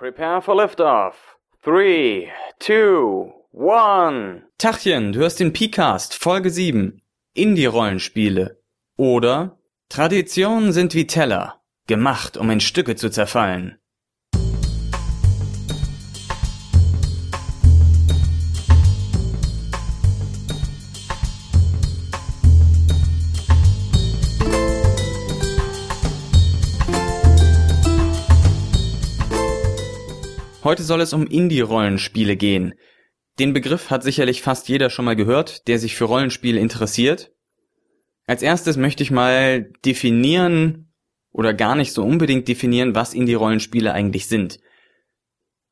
Prepare for liftoff. Three, two, one. Tachchen, du hörst den P-Cast, Folge 7. Indie-Rollenspiele. Oder Traditionen sind wie Teller, gemacht, um in Stücke zu zerfallen. Heute soll es um Indie-Rollenspiele gehen. Den Begriff hat sicherlich fast jeder schon mal gehört, der sich für Rollenspiele interessiert. Als erstes möchte ich mal definieren oder gar nicht so unbedingt definieren, was Indie-Rollenspiele eigentlich sind.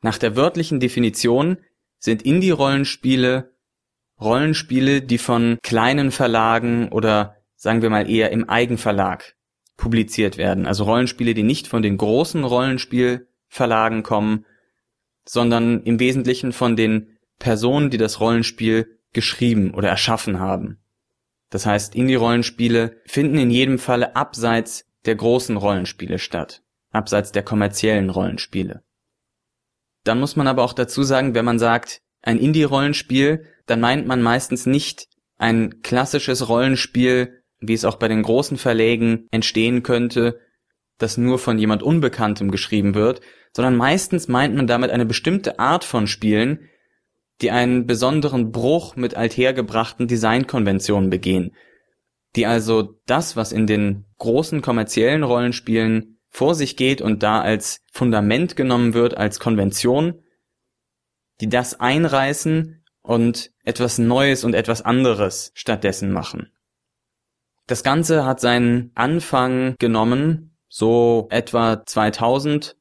Nach der wörtlichen Definition sind Indie-Rollenspiele Rollenspiele, die von kleinen Verlagen oder sagen wir mal eher im Eigenverlag publiziert werden. Also Rollenspiele, die nicht von den großen Rollenspielverlagen kommen, sondern im Wesentlichen von den Personen, die das Rollenspiel geschrieben oder erschaffen haben. Das heißt, Indie-Rollenspiele finden in jedem Falle abseits der großen Rollenspiele statt, abseits der kommerziellen Rollenspiele. Dann muss man aber auch dazu sagen, wenn man sagt, ein Indie-Rollenspiel, dann meint man meistens nicht ein klassisches Rollenspiel, wie es auch bei den großen Verlägen entstehen könnte, das nur von jemand Unbekanntem geschrieben wird, sondern meistens meint man damit eine bestimmte Art von Spielen, die einen besonderen Bruch mit althergebrachten Designkonventionen begehen, die also das, was in den großen kommerziellen Rollenspielen vor sich geht und da als Fundament genommen wird, als Konvention, die das einreißen und etwas Neues und etwas anderes stattdessen machen. Das Ganze hat seinen Anfang genommen, so etwa 2000,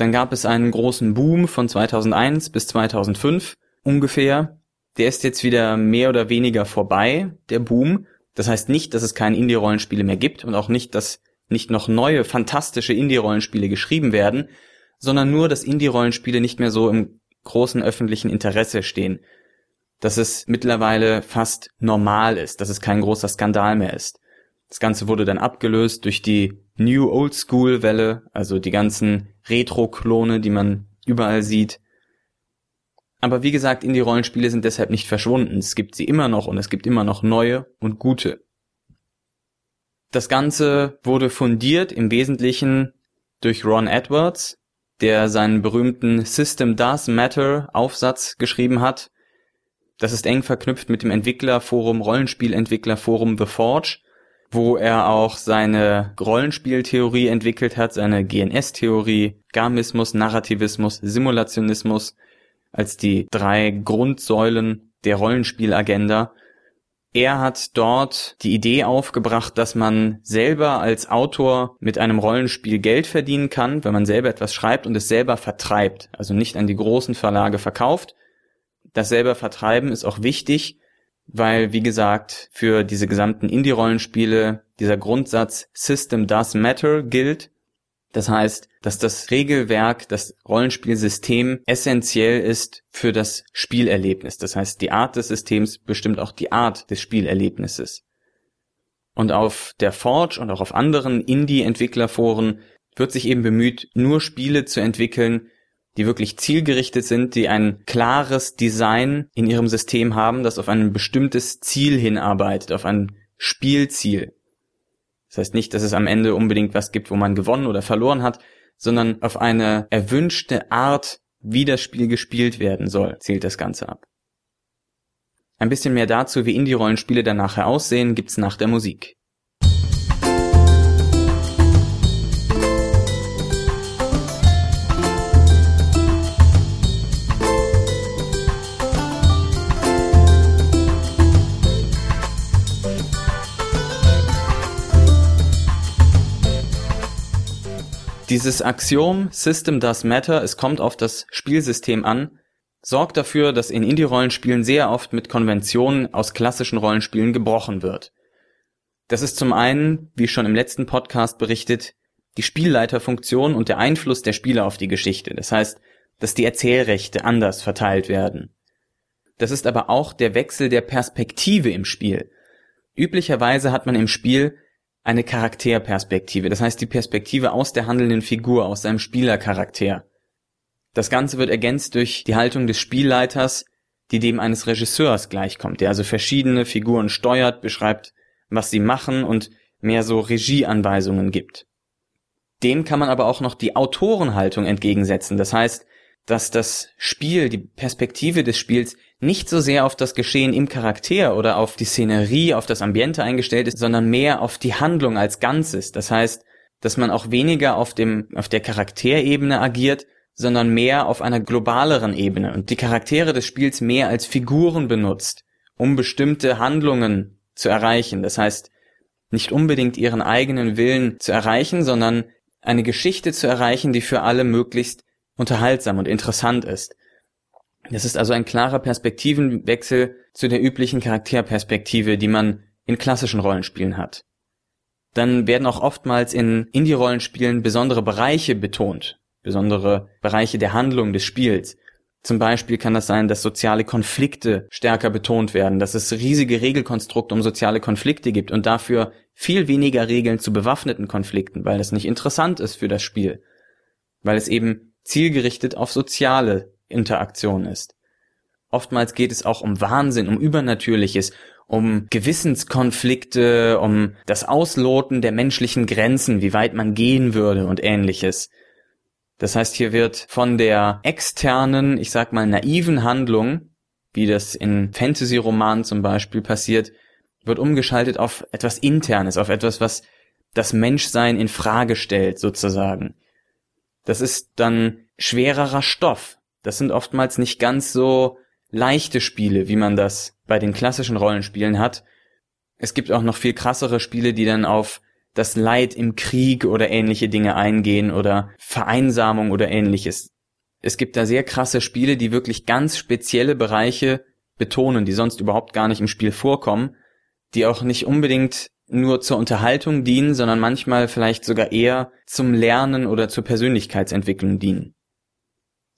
dann gab es einen großen Boom von 2001 bis 2005 ungefähr. Der ist jetzt wieder mehr oder weniger vorbei, der Boom. Das heißt nicht, dass es keine Indie-Rollenspiele mehr gibt und auch nicht, dass nicht noch neue, fantastische Indie-Rollenspiele geschrieben werden, sondern nur, dass Indie-Rollenspiele nicht mehr so im großen öffentlichen Interesse stehen. Dass es mittlerweile fast normal ist, dass es kein großer Skandal mehr ist. Das Ganze wurde dann abgelöst durch die New Old School Welle, also die ganzen Retro-Klone, die man überall sieht. Aber wie gesagt, Indie-Rollenspiele sind deshalb nicht verschwunden. Es gibt sie immer noch und es gibt immer noch neue und gute. Das Ganze wurde fundiert im Wesentlichen durch Ron Edwards, der seinen berühmten System Does Matter Aufsatz geschrieben hat. Das ist eng verknüpft mit dem Entwicklerforum, Rollenspielentwicklerforum The Forge wo er auch seine Rollenspieltheorie entwickelt hat, seine GNS-Theorie, Gamismus, Narrativismus, Simulationismus als die drei Grundsäulen der Rollenspielagenda. Er hat dort die Idee aufgebracht, dass man selber als Autor mit einem Rollenspiel Geld verdienen kann, wenn man selber etwas schreibt und es selber vertreibt, also nicht an die großen Verlage verkauft. Das selber vertreiben ist auch wichtig, weil, wie gesagt, für diese gesamten Indie-Rollenspiele dieser Grundsatz System does matter gilt. Das heißt, dass das Regelwerk, das Rollenspielsystem essentiell ist für das Spielerlebnis. Das heißt, die Art des Systems bestimmt auch die Art des Spielerlebnisses. Und auf der Forge und auch auf anderen Indie-Entwicklerforen wird sich eben bemüht, nur Spiele zu entwickeln, die wirklich zielgerichtet sind, die ein klares Design in ihrem System haben, das auf ein bestimmtes Ziel hinarbeitet, auf ein Spielziel. Das heißt nicht, dass es am Ende unbedingt was gibt, wo man gewonnen oder verloren hat, sondern auf eine erwünschte Art, wie das Spiel gespielt werden soll, zielt das Ganze ab. Ein bisschen mehr dazu, wie Indie-Rollenspiele dann nachher aussehen, gibt's nach der Musik. Dieses Axiom System does matter, es kommt auf das Spielsystem an, sorgt dafür, dass in Indie-Rollenspielen sehr oft mit Konventionen aus klassischen Rollenspielen gebrochen wird. Das ist zum einen, wie schon im letzten Podcast berichtet, die Spielleiterfunktion und der Einfluss der Spieler auf die Geschichte. Das heißt, dass die Erzählrechte anders verteilt werden. Das ist aber auch der Wechsel der Perspektive im Spiel. Üblicherweise hat man im Spiel eine Charakterperspektive, das heißt die Perspektive aus der handelnden Figur, aus seinem Spielercharakter. Das Ganze wird ergänzt durch die Haltung des Spielleiters, die dem eines Regisseurs gleichkommt, der also verschiedene Figuren steuert, beschreibt, was sie machen und mehr so Regieanweisungen gibt. Dem kann man aber auch noch die Autorenhaltung entgegensetzen. Das heißt, dass das Spiel, die Perspektive des Spiels nicht so sehr auf das Geschehen im Charakter oder auf die Szenerie, auf das Ambiente eingestellt ist, sondern mehr auf die Handlung als Ganzes. Das heißt, dass man auch weniger auf dem, auf der Charakterebene agiert, sondern mehr auf einer globaleren Ebene und die Charaktere des Spiels mehr als Figuren benutzt, um bestimmte Handlungen zu erreichen. Das heißt, nicht unbedingt ihren eigenen Willen zu erreichen, sondern eine Geschichte zu erreichen, die für alle möglichst unterhaltsam und interessant ist. Das ist also ein klarer Perspektivenwechsel zu der üblichen Charakterperspektive, die man in klassischen Rollenspielen hat. Dann werden auch oftmals in Indie-Rollenspielen besondere Bereiche betont, besondere Bereiche der Handlung des Spiels. Zum Beispiel kann das sein, dass soziale Konflikte stärker betont werden, dass es riesige Regelkonstrukte um soziale Konflikte gibt und dafür viel weniger Regeln zu bewaffneten Konflikten, weil es nicht interessant ist für das Spiel, weil es eben zielgerichtet auf soziale Interaktion ist. Oftmals geht es auch um Wahnsinn, um Übernatürliches, um Gewissenskonflikte, um das Ausloten der menschlichen Grenzen, wie weit man gehen würde und ähnliches. Das heißt, hier wird von der externen, ich sag mal naiven Handlung, wie das in Fantasy-Romanen zum Beispiel passiert, wird umgeschaltet auf etwas Internes, auf etwas, was das Menschsein in Frage stellt, sozusagen. Das ist dann schwererer Stoff. Das sind oftmals nicht ganz so leichte Spiele, wie man das bei den klassischen Rollenspielen hat. Es gibt auch noch viel krassere Spiele, die dann auf das Leid im Krieg oder ähnliche Dinge eingehen oder Vereinsamung oder ähnliches. Es gibt da sehr krasse Spiele, die wirklich ganz spezielle Bereiche betonen, die sonst überhaupt gar nicht im Spiel vorkommen, die auch nicht unbedingt nur zur Unterhaltung dienen, sondern manchmal vielleicht sogar eher zum Lernen oder zur Persönlichkeitsentwicklung dienen.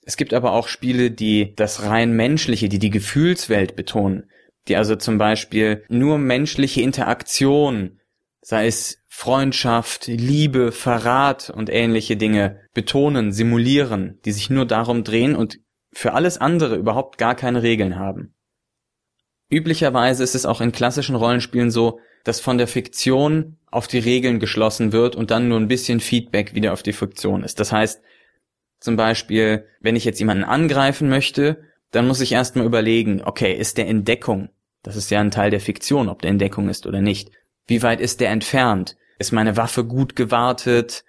Es gibt aber auch Spiele, die das rein menschliche, die die Gefühlswelt betonen, die also zum Beispiel nur menschliche Interaktion, sei es Freundschaft, Liebe, Verrat und ähnliche Dinge betonen, simulieren, die sich nur darum drehen und für alles andere überhaupt gar keine Regeln haben. Üblicherweise ist es auch in klassischen Rollenspielen so, dass von der Fiktion auf die Regeln geschlossen wird und dann nur ein bisschen Feedback wieder auf die Fiktion ist. Das heißt, zum Beispiel, wenn ich jetzt jemanden angreifen möchte, dann muss ich erstmal überlegen, okay, ist der in Deckung? Das ist ja ein Teil der Fiktion, ob der in Deckung ist oder nicht. Wie weit ist der entfernt? Ist meine Waffe gut gewartet?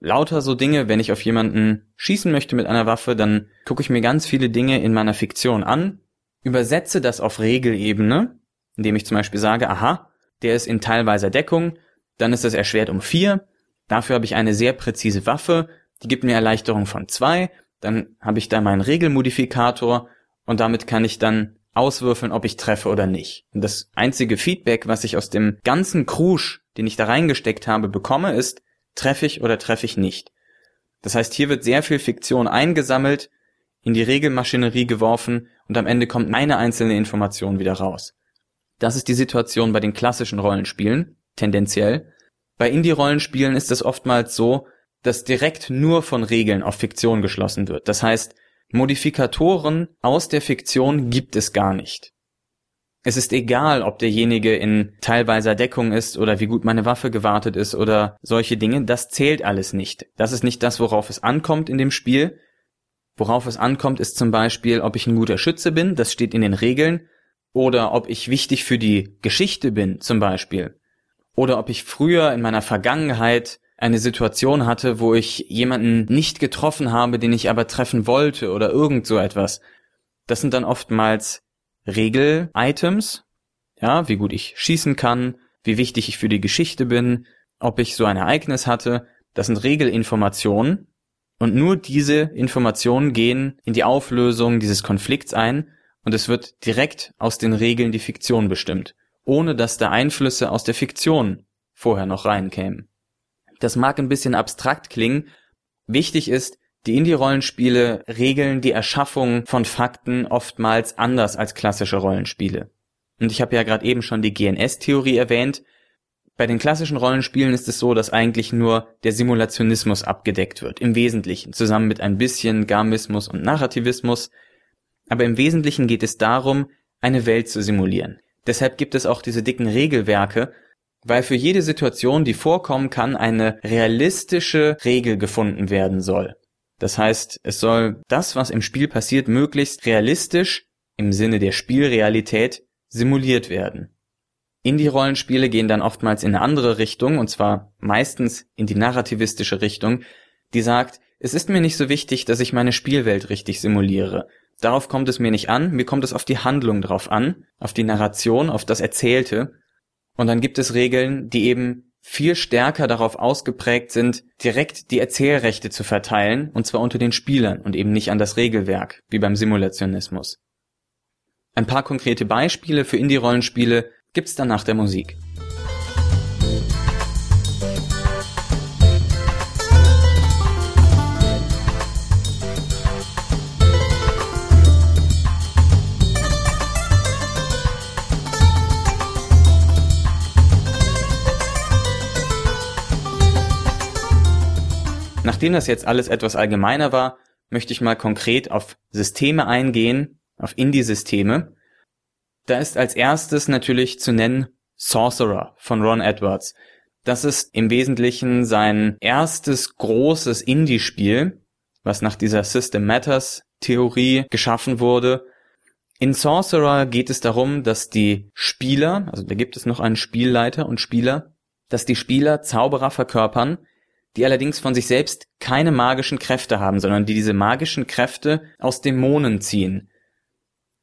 Lauter so Dinge, wenn ich auf jemanden schießen möchte mit einer Waffe, dann gucke ich mir ganz viele Dinge in meiner Fiktion an, übersetze das auf Regelebene, indem ich zum Beispiel sage, aha, der ist in teilweiser Deckung, dann ist es erschwert um vier, dafür habe ich eine sehr präzise Waffe, die gibt mir Erleichterung von zwei, dann habe ich da meinen Regelmodifikator und damit kann ich dann auswürfeln, ob ich treffe oder nicht. Und das einzige Feedback, was ich aus dem ganzen Krusch, den ich da reingesteckt habe, bekomme, ist, treffe ich oder treffe ich nicht. Das heißt, hier wird sehr viel Fiktion eingesammelt, in die Regelmaschinerie geworfen und am Ende kommt meine einzelne Information wieder raus. Das ist die Situation bei den klassischen Rollenspielen, tendenziell. Bei Indie-Rollenspielen ist es oftmals so, dass direkt nur von Regeln auf Fiktion geschlossen wird. Das heißt, Modifikatoren aus der Fiktion gibt es gar nicht. Es ist egal, ob derjenige in teilweiser Deckung ist oder wie gut meine Waffe gewartet ist oder solche Dinge, das zählt alles nicht. Das ist nicht das, worauf es ankommt in dem Spiel. Worauf es ankommt, ist zum Beispiel, ob ich ein guter Schütze bin, das steht in den Regeln, oder ob ich wichtig für die Geschichte bin, zum Beispiel. Oder ob ich früher in meiner Vergangenheit eine Situation hatte, wo ich jemanden nicht getroffen habe, den ich aber treffen wollte oder irgend so etwas. Das sind dann oftmals Regel-Items, ja, wie gut ich schießen kann, wie wichtig ich für die Geschichte bin, ob ich so ein Ereignis hatte. Das sind Regelinformationen. Und nur diese Informationen gehen in die Auflösung dieses Konflikts ein und es wird direkt aus den Regeln die Fiktion bestimmt, ohne dass da Einflüsse aus der Fiktion vorher noch reinkämen. Das mag ein bisschen abstrakt klingen. Wichtig ist, die Indie-Rollenspiele regeln die Erschaffung von Fakten oftmals anders als klassische Rollenspiele. Und ich habe ja gerade eben schon die GNS-Theorie erwähnt. Bei den klassischen Rollenspielen ist es so, dass eigentlich nur der Simulationismus abgedeckt wird, im Wesentlichen, zusammen mit ein bisschen Garmismus und Narrativismus. Aber im Wesentlichen geht es darum, eine Welt zu simulieren. Deshalb gibt es auch diese dicken Regelwerke, weil für jede Situation, die vorkommen kann, eine realistische Regel gefunden werden soll. Das heißt, es soll das, was im Spiel passiert, möglichst realistisch im Sinne der Spielrealität simuliert werden. Indie-Rollenspiele gehen dann oftmals in eine andere Richtung, und zwar meistens in die narrativistische Richtung, die sagt, es ist mir nicht so wichtig, dass ich meine Spielwelt richtig simuliere. Darauf kommt es mir nicht an, mir kommt es auf die Handlung drauf an, auf die Narration, auf das Erzählte. Und dann gibt es Regeln, die eben viel stärker darauf ausgeprägt sind, direkt die Erzählrechte zu verteilen, und zwar unter den Spielern und eben nicht an das Regelwerk, wie beim Simulationismus. Ein paar konkrete Beispiele für Indie-Rollenspiele gibt's dann nach der Musik. Nachdem das jetzt alles etwas allgemeiner war, möchte ich mal konkret auf Systeme eingehen, auf Indie-Systeme. Da ist als erstes natürlich zu nennen Sorcerer von Ron Edwards. Das ist im Wesentlichen sein erstes großes Indie-Spiel, was nach dieser System Matters Theorie geschaffen wurde. In Sorcerer geht es darum, dass die Spieler, also da gibt es noch einen Spielleiter und Spieler, dass die Spieler Zauberer verkörpern, die allerdings von sich selbst keine magischen Kräfte haben, sondern die diese magischen Kräfte aus Dämonen ziehen.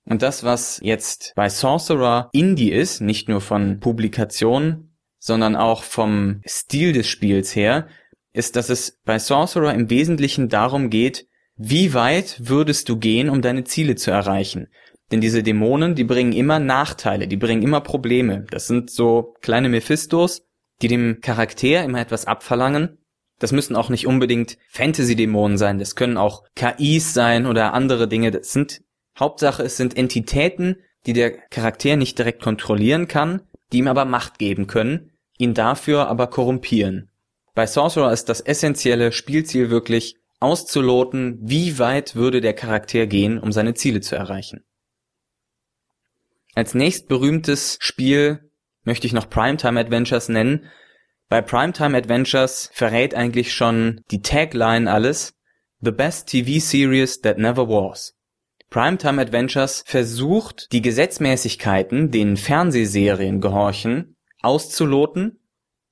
Und das, was jetzt bei Sorcerer Indie ist, nicht nur von Publikation, sondern auch vom Stil des Spiels her, ist, dass es bei Sorcerer im Wesentlichen darum geht, wie weit würdest du gehen, um deine Ziele zu erreichen? Denn diese Dämonen, die bringen immer Nachteile, die bringen immer Probleme. Das sind so kleine Mephistos, die dem Charakter immer etwas abverlangen das müssen auch nicht unbedingt Fantasy-Dämonen sein, das können auch KIs sein oder andere Dinge. Das sind Hauptsache, es sind Entitäten, die der Charakter nicht direkt kontrollieren kann, die ihm aber Macht geben können, ihn dafür aber korrumpieren. Bei Sorcerer ist das essentielle Spielziel wirklich auszuloten, wie weit würde der Charakter gehen, um seine Ziele zu erreichen. Als nächst berühmtes Spiel möchte ich noch Primetime Adventures nennen, bei Primetime Adventures verrät eigentlich schon die Tagline alles. The best TV series that never was. Primetime Adventures versucht, die Gesetzmäßigkeiten, denen Fernsehserien gehorchen, auszuloten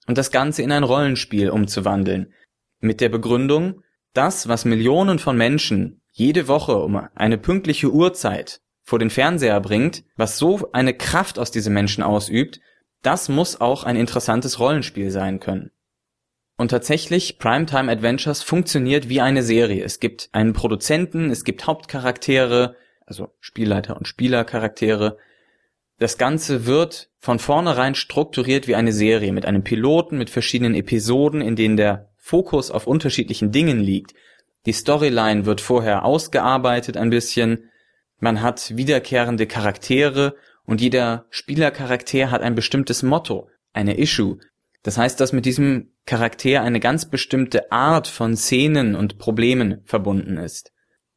und das Ganze in ein Rollenspiel umzuwandeln. Mit der Begründung, das, was Millionen von Menschen jede Woche um eine pünktliche Uhrzeit vor den Fernseher bringt, was so eine Kraft aus diesen Menschen ausübt, das muss auch ein interessantes Rollenspiel sein können. Und tatsächlich, Primetime Adventures funktioniert wie eine Serie. Es gibt einen Produzenten, es gibt Hauptcharaktere, also Spielleiter und Spielercharaktere. Das Ganze wird von vornherein strukturiert wie eine Serie mit einem Piloten, mit verschiedenen Episoden, in denen der Fokus auf unterschiedlichen Dingen liegt. Die Storyline wird vorher ausgearbeitet ein bisschen. Man hat wiederkehrende Charaktere und jeder Spielercharakter hat ein bestimmtes Motto, eine Issue. Das heißt, dass mit diesem Charakter eine ganz bestimmte Art von Szenen und Problemen verbunden ist.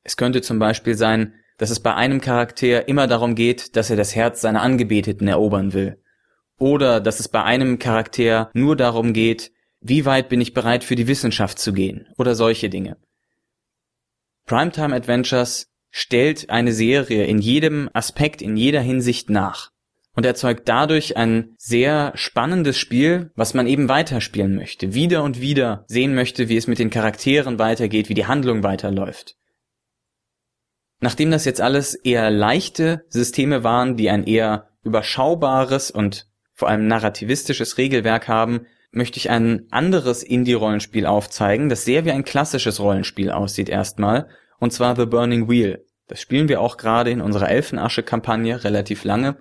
Es könnte zum Beispiel sein, dass es bei einem Charakter immer darum geht, dass er das Herz seiner Angebeteten erobern will. Oder dass es bei einem Charakter nur darum geht, wie weit bin ich bereit für die Wissenschaft zu gehen oder solche Dinge. Primetime Adventures stellt eine Serie in jedem Aspekt, in jeder Hinsicht nach und erzeugt dadurch ein sehr spannendes Spiel, was man eben weiterspielen möchte, wieder und wieder sehen möchte, wie es mit den Charakteren weitergeht, wie die Handlung weiterläuft. Nachdem das jetzt alles eher leichte Systeme waren, die ein eher überschaubares und vor allem narrativistisches Regelwerk haben, möchte ich ein anderes Indie-Rollenspiel aufzeigen, das sehr wie ein klassisches Rollenspiel aussieht erstmal, und zwar The Burning Wheel. Das spielen wir auch gerade in unserer Elfenasche-Kampagne relativ lange.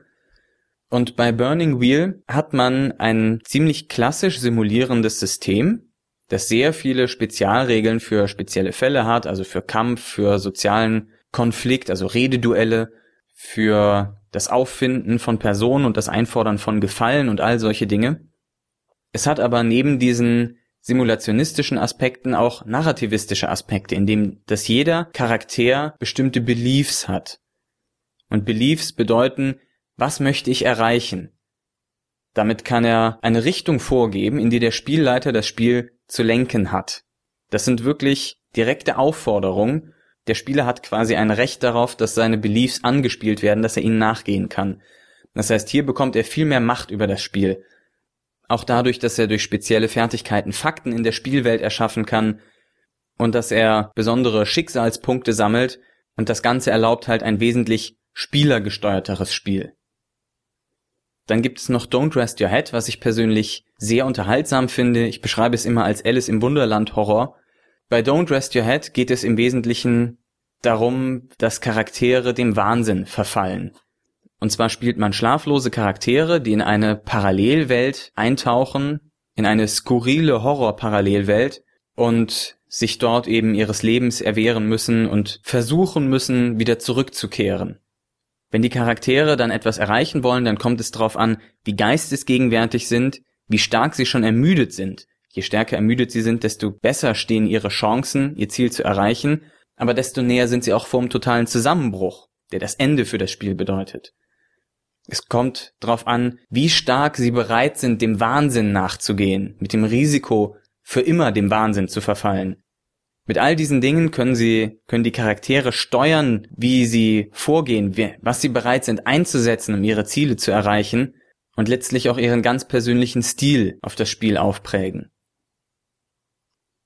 Und bei Burning Wheel hat man ein ziemlich klassisch simulierendes System, das sehr viele Spezialregeln für spezielle Fälle hat, also für Kampf, für sozialen Konflikt, also Rededuelle, für das Auffinden von Personen und das Einfordern von Gefallen und all solche Dinge. Es hat aber neben diesen simulationistischen Aspekten auch narrativistische Aspekte, in dem dass jeder Charakter bestimmte Beliefs hat. Und Beliefs bedeuten, was möchte ich erreichen? Damit kann er eine Richtung vorgeben, in die der Spielleiter das Spiel zu lenken hat. Das sind wirklich direkte Aufforderungen. Der Spieler hat quasi ein Recht darauf, dass seine Beliefs angespielt werden, dass er ihnen nachgehen kann. Das heißt, hier bekommt er viel mehr Macht über das Spiel. Auch dadurch, dass er durch spezielle Fertigkeiten Fakten in der Spielwelt erschaffen kann und dass er besondere Schicksalspunkte sammelt und das Ganze erlaubt halt ein wesentlich spielergesteuerteres Spiel. Dann gibt es noch Don't Rest Your Head, was ich persönlich sehr unterhaltsam finde. Ich beschreibe es immer als Alice im Wunderland Horror. Bei Don't Rest Your Head geht es im Wesentlichen darum, dass Charaktere dem Wahnsinn verfallen. Und zwar spielt man schlaflose Charaktere, die in eine Parallelwelt eintauchen, in eine skurrile Horror-Parallelwelt und sich dort eben ihres Lebens erwehren müssen und versuchen müssen, wieder zurückzukehren. Wenn die Charaktere dann etwas erreichen wollen, dann kommt es darauf an, wie geistesgegenwärtig sind, wie stark sie schon ermüdet sind. Je stärker ermüdet sie sind, desto besser stehen ihre Chancen, ihr Ziel zu erreichen, aber desto näher sind sie auch vor dem totalen Zusammenbruch, der das Ende für das Spiel bedeutet. Es kommt darauf an, wie stark sie bereit sind, dem Wahnsinn nachzugehen, mit dem Risiko, für immer dem Wahnsinn zu verfallen. Mit all diesen Dingen können sie, können die Charaktere steuern, wie sie vorgehen, was sie bereit sind einzusetzen, um ihre Ziele zu erreichen und letztlich auch ihren ganz persönlichen Stil auf das Spiel aufprägen.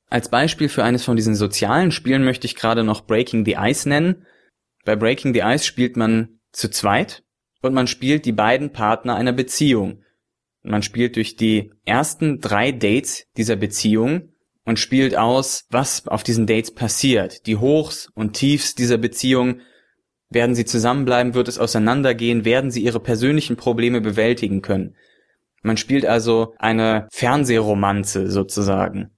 Als Beispiel für eines von diesen sozialen Spielen möchte ich gerade noch Breaking the Ice nennen. Bei Breaking the Ice spielt man zu zweit und man spielt die beiden Partner einer Beziehung. Man spielt durch die ersten drei Dates dieser Beziehung und spielt aus, was auf diesen Dates passiert. Die Hochs und Tiefs dieser Beziehung. Werden sie zusammenbleiben? Wird es auseinandergehen? Werden sie ihre persönlichen Probleme bewältigen können? Man spielt also eine Fernsehromanze sozusagen.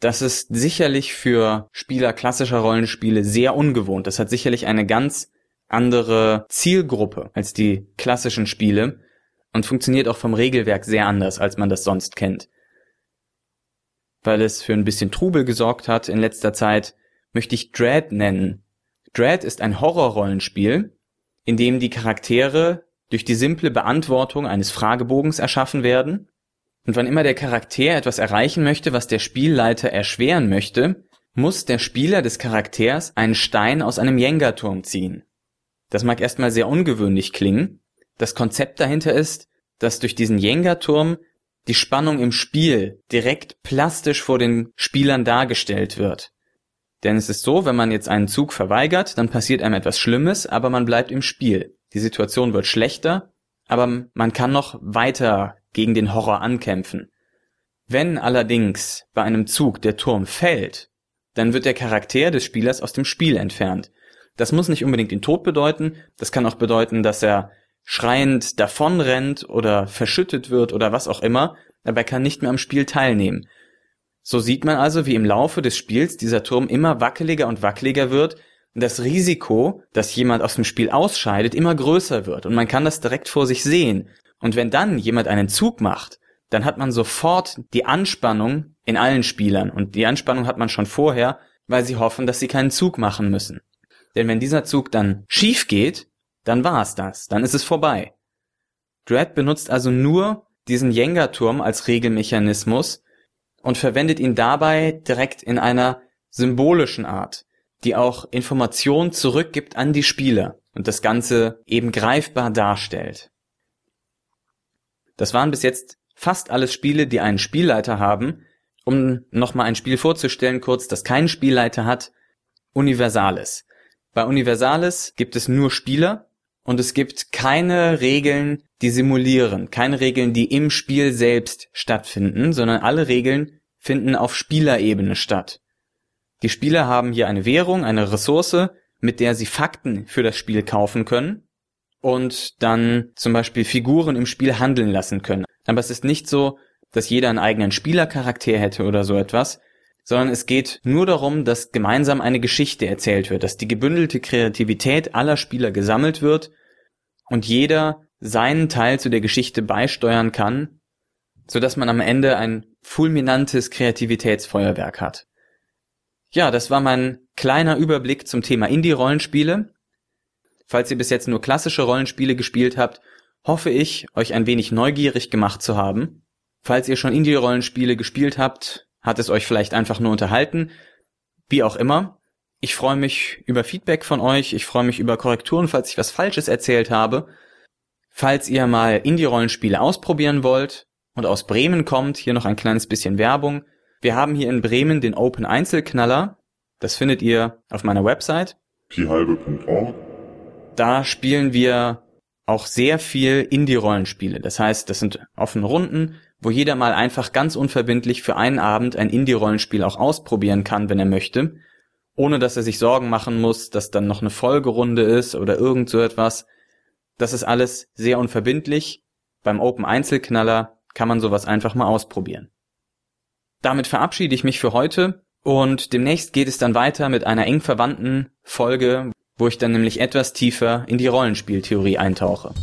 Das ist sicherlich für Spieler klassischer Rollenspiele sehr ungewohnt. Das hat sicherlich eine ganz andere Zielgruppe als die klassischen Spiele und funktioniert auch vom Regelwerk sehr anders, als man das sonst kennt weil es für ein bisschen Trubel gesorgt hat in letzter Zeit, möchte ich Dread nennen. Dread ist ein Horrorrollenspiel, in dem die Charaktere durch die simple Beantwortung eines Fragebogens erschaffen werden. Und wann immer der Charakter etwas erreichen möchte, was der Spielleiter erschweren möchte, muss der Spieler des Charakters einen Stein aus einem Jenga-Turm ziehen. Das mag erstmal sehr ungewöhnlich klingen. Das Konzept dahinter ist, dass durch diesen Jenga-Turm die Spannung im Spiel direkt plastisch vor den Spielern dargestellt wird. Denn es ist so, wenn man jetzt einen Zug verweigert, dann passiert einem etwas Schlimmes, aber man bleibt im Spiel. Die Situation wird schlechter, aber man kann noch weiter gegen den Horror ankämpfen. Wenn allerdings bei einem Zug der Turm fällt, dann wird der Charakter des Spielers aus dem Spiel entfernt. Das muss nicht unbedingt den Tod bedeuten, das kann auch bedeuten, dass er schreiend davonrennt oder verschüttet wird oder was auch immer, aber er kann nicht mehr am Spiel teilnehmen. So sieht man also, wie im Laufe des Spiels dieser Turm immer wackeliger und wackeliger wird und das Risiko, dass jemand aus dem Spiel ausscheidet, immer größer wird und man kann das direkt vor sich sehen. Und wenn dann jemand einen Zug macht, dann hat man sofort die Anspannung in allen Spielern und die Anspannung hat man schon vorher, weil sie hoffen, dass sie keinen Zug machen müssen. Denn wenn dieser Zug dann schief geht, dann war's das, dann ist es vorbei. Dread benutzt also nur diesen Jenga-Turm als Regelmechanismus und verwendet ihn dabei direkt in einer symbolischen Art, die auch Informationen zurückgibt an die Spieler und das Ganze eben greifbar darstellt. Das waren bis jetzt fast alles Spiele, die einen Spielleiter haben. Um nochmal ein Spiel vorzustellen, kurz, das keinen Spielleiter hat, Universalis. Bei Universalis gibt es nur Spieler und es gibt keine Regeln, die simulieren, keine Regeln, die im Spiel selbst stattfinden, sondern alle Regeln finden auf Spielerebene statt. Die Spieler haben hier eine Währung, eine Ressource, mit der sie Fakten für das Spiel kaufen können und dann zum Beispiel Figuren im Spiel handeln lassen können. Aber es ist nicht so, dass jeder einen eigenen Spielercharakter hätte oder so etwas, sondern es geht nur darum, dass gemeinsam eine Geschichte erzählt wird, dass die gebündelte Kreativität aller Spieler gesammelt wird und jeder seinen Teil zu der Geschichte beisteuern kann, sodass man am Ende ein fulminantes Kreativitätsfeuerwerk hat. Ja, das war mein kleiner Überblick zum Thema Indie-Rollenspiele. Falls ihr bis jetzt nur klassische Rollenspiele gespielt habt, hoffe ich, euch ein wenig neugierig gemacht zu haben. Falls ihr schon Indie-Rollenspiele gespielt habt, hat es euch vielleicht einfach nur unterhalten. Wie auch immer. Ich freue mich über Feedback von euch. Ich freue mich über Korrekturen, falls ich was Falsches erzählt habe. Falls ihr mal Indie-Rollenspiele ausprobieren wollt und aus Bremen kommt, hier noch ein kleines bisschen Werbung. Wir haben hier in Bremen den Open Einzelknaller. Das findet ihr auf meiner Website. piehalbe.org. Da spielen wir auch sehr viel Indie-Rollenspiele. Das heißt, das sind offene Runden, wo jeder mal einfach ganz unverbindlich für einen Abend ein Indie-Rollenspiel auch ausprobieren kann, wenn er möchte, ohne dass er sich Sorgen machen muss, dass dann noch eine Folgerunde ist oder irgend so etwas. Das ist alles sehr unverbindlich. Beim Open Einzelknaller kann man sowas einfach mal ausprobieren. Damit verabschiede ich mich für heute und demnächst geht es dann weiter mit einer eng verwandten Folge, wo ich dann nämlich etwas tiefer in die Rollenspieltheorie eintauche.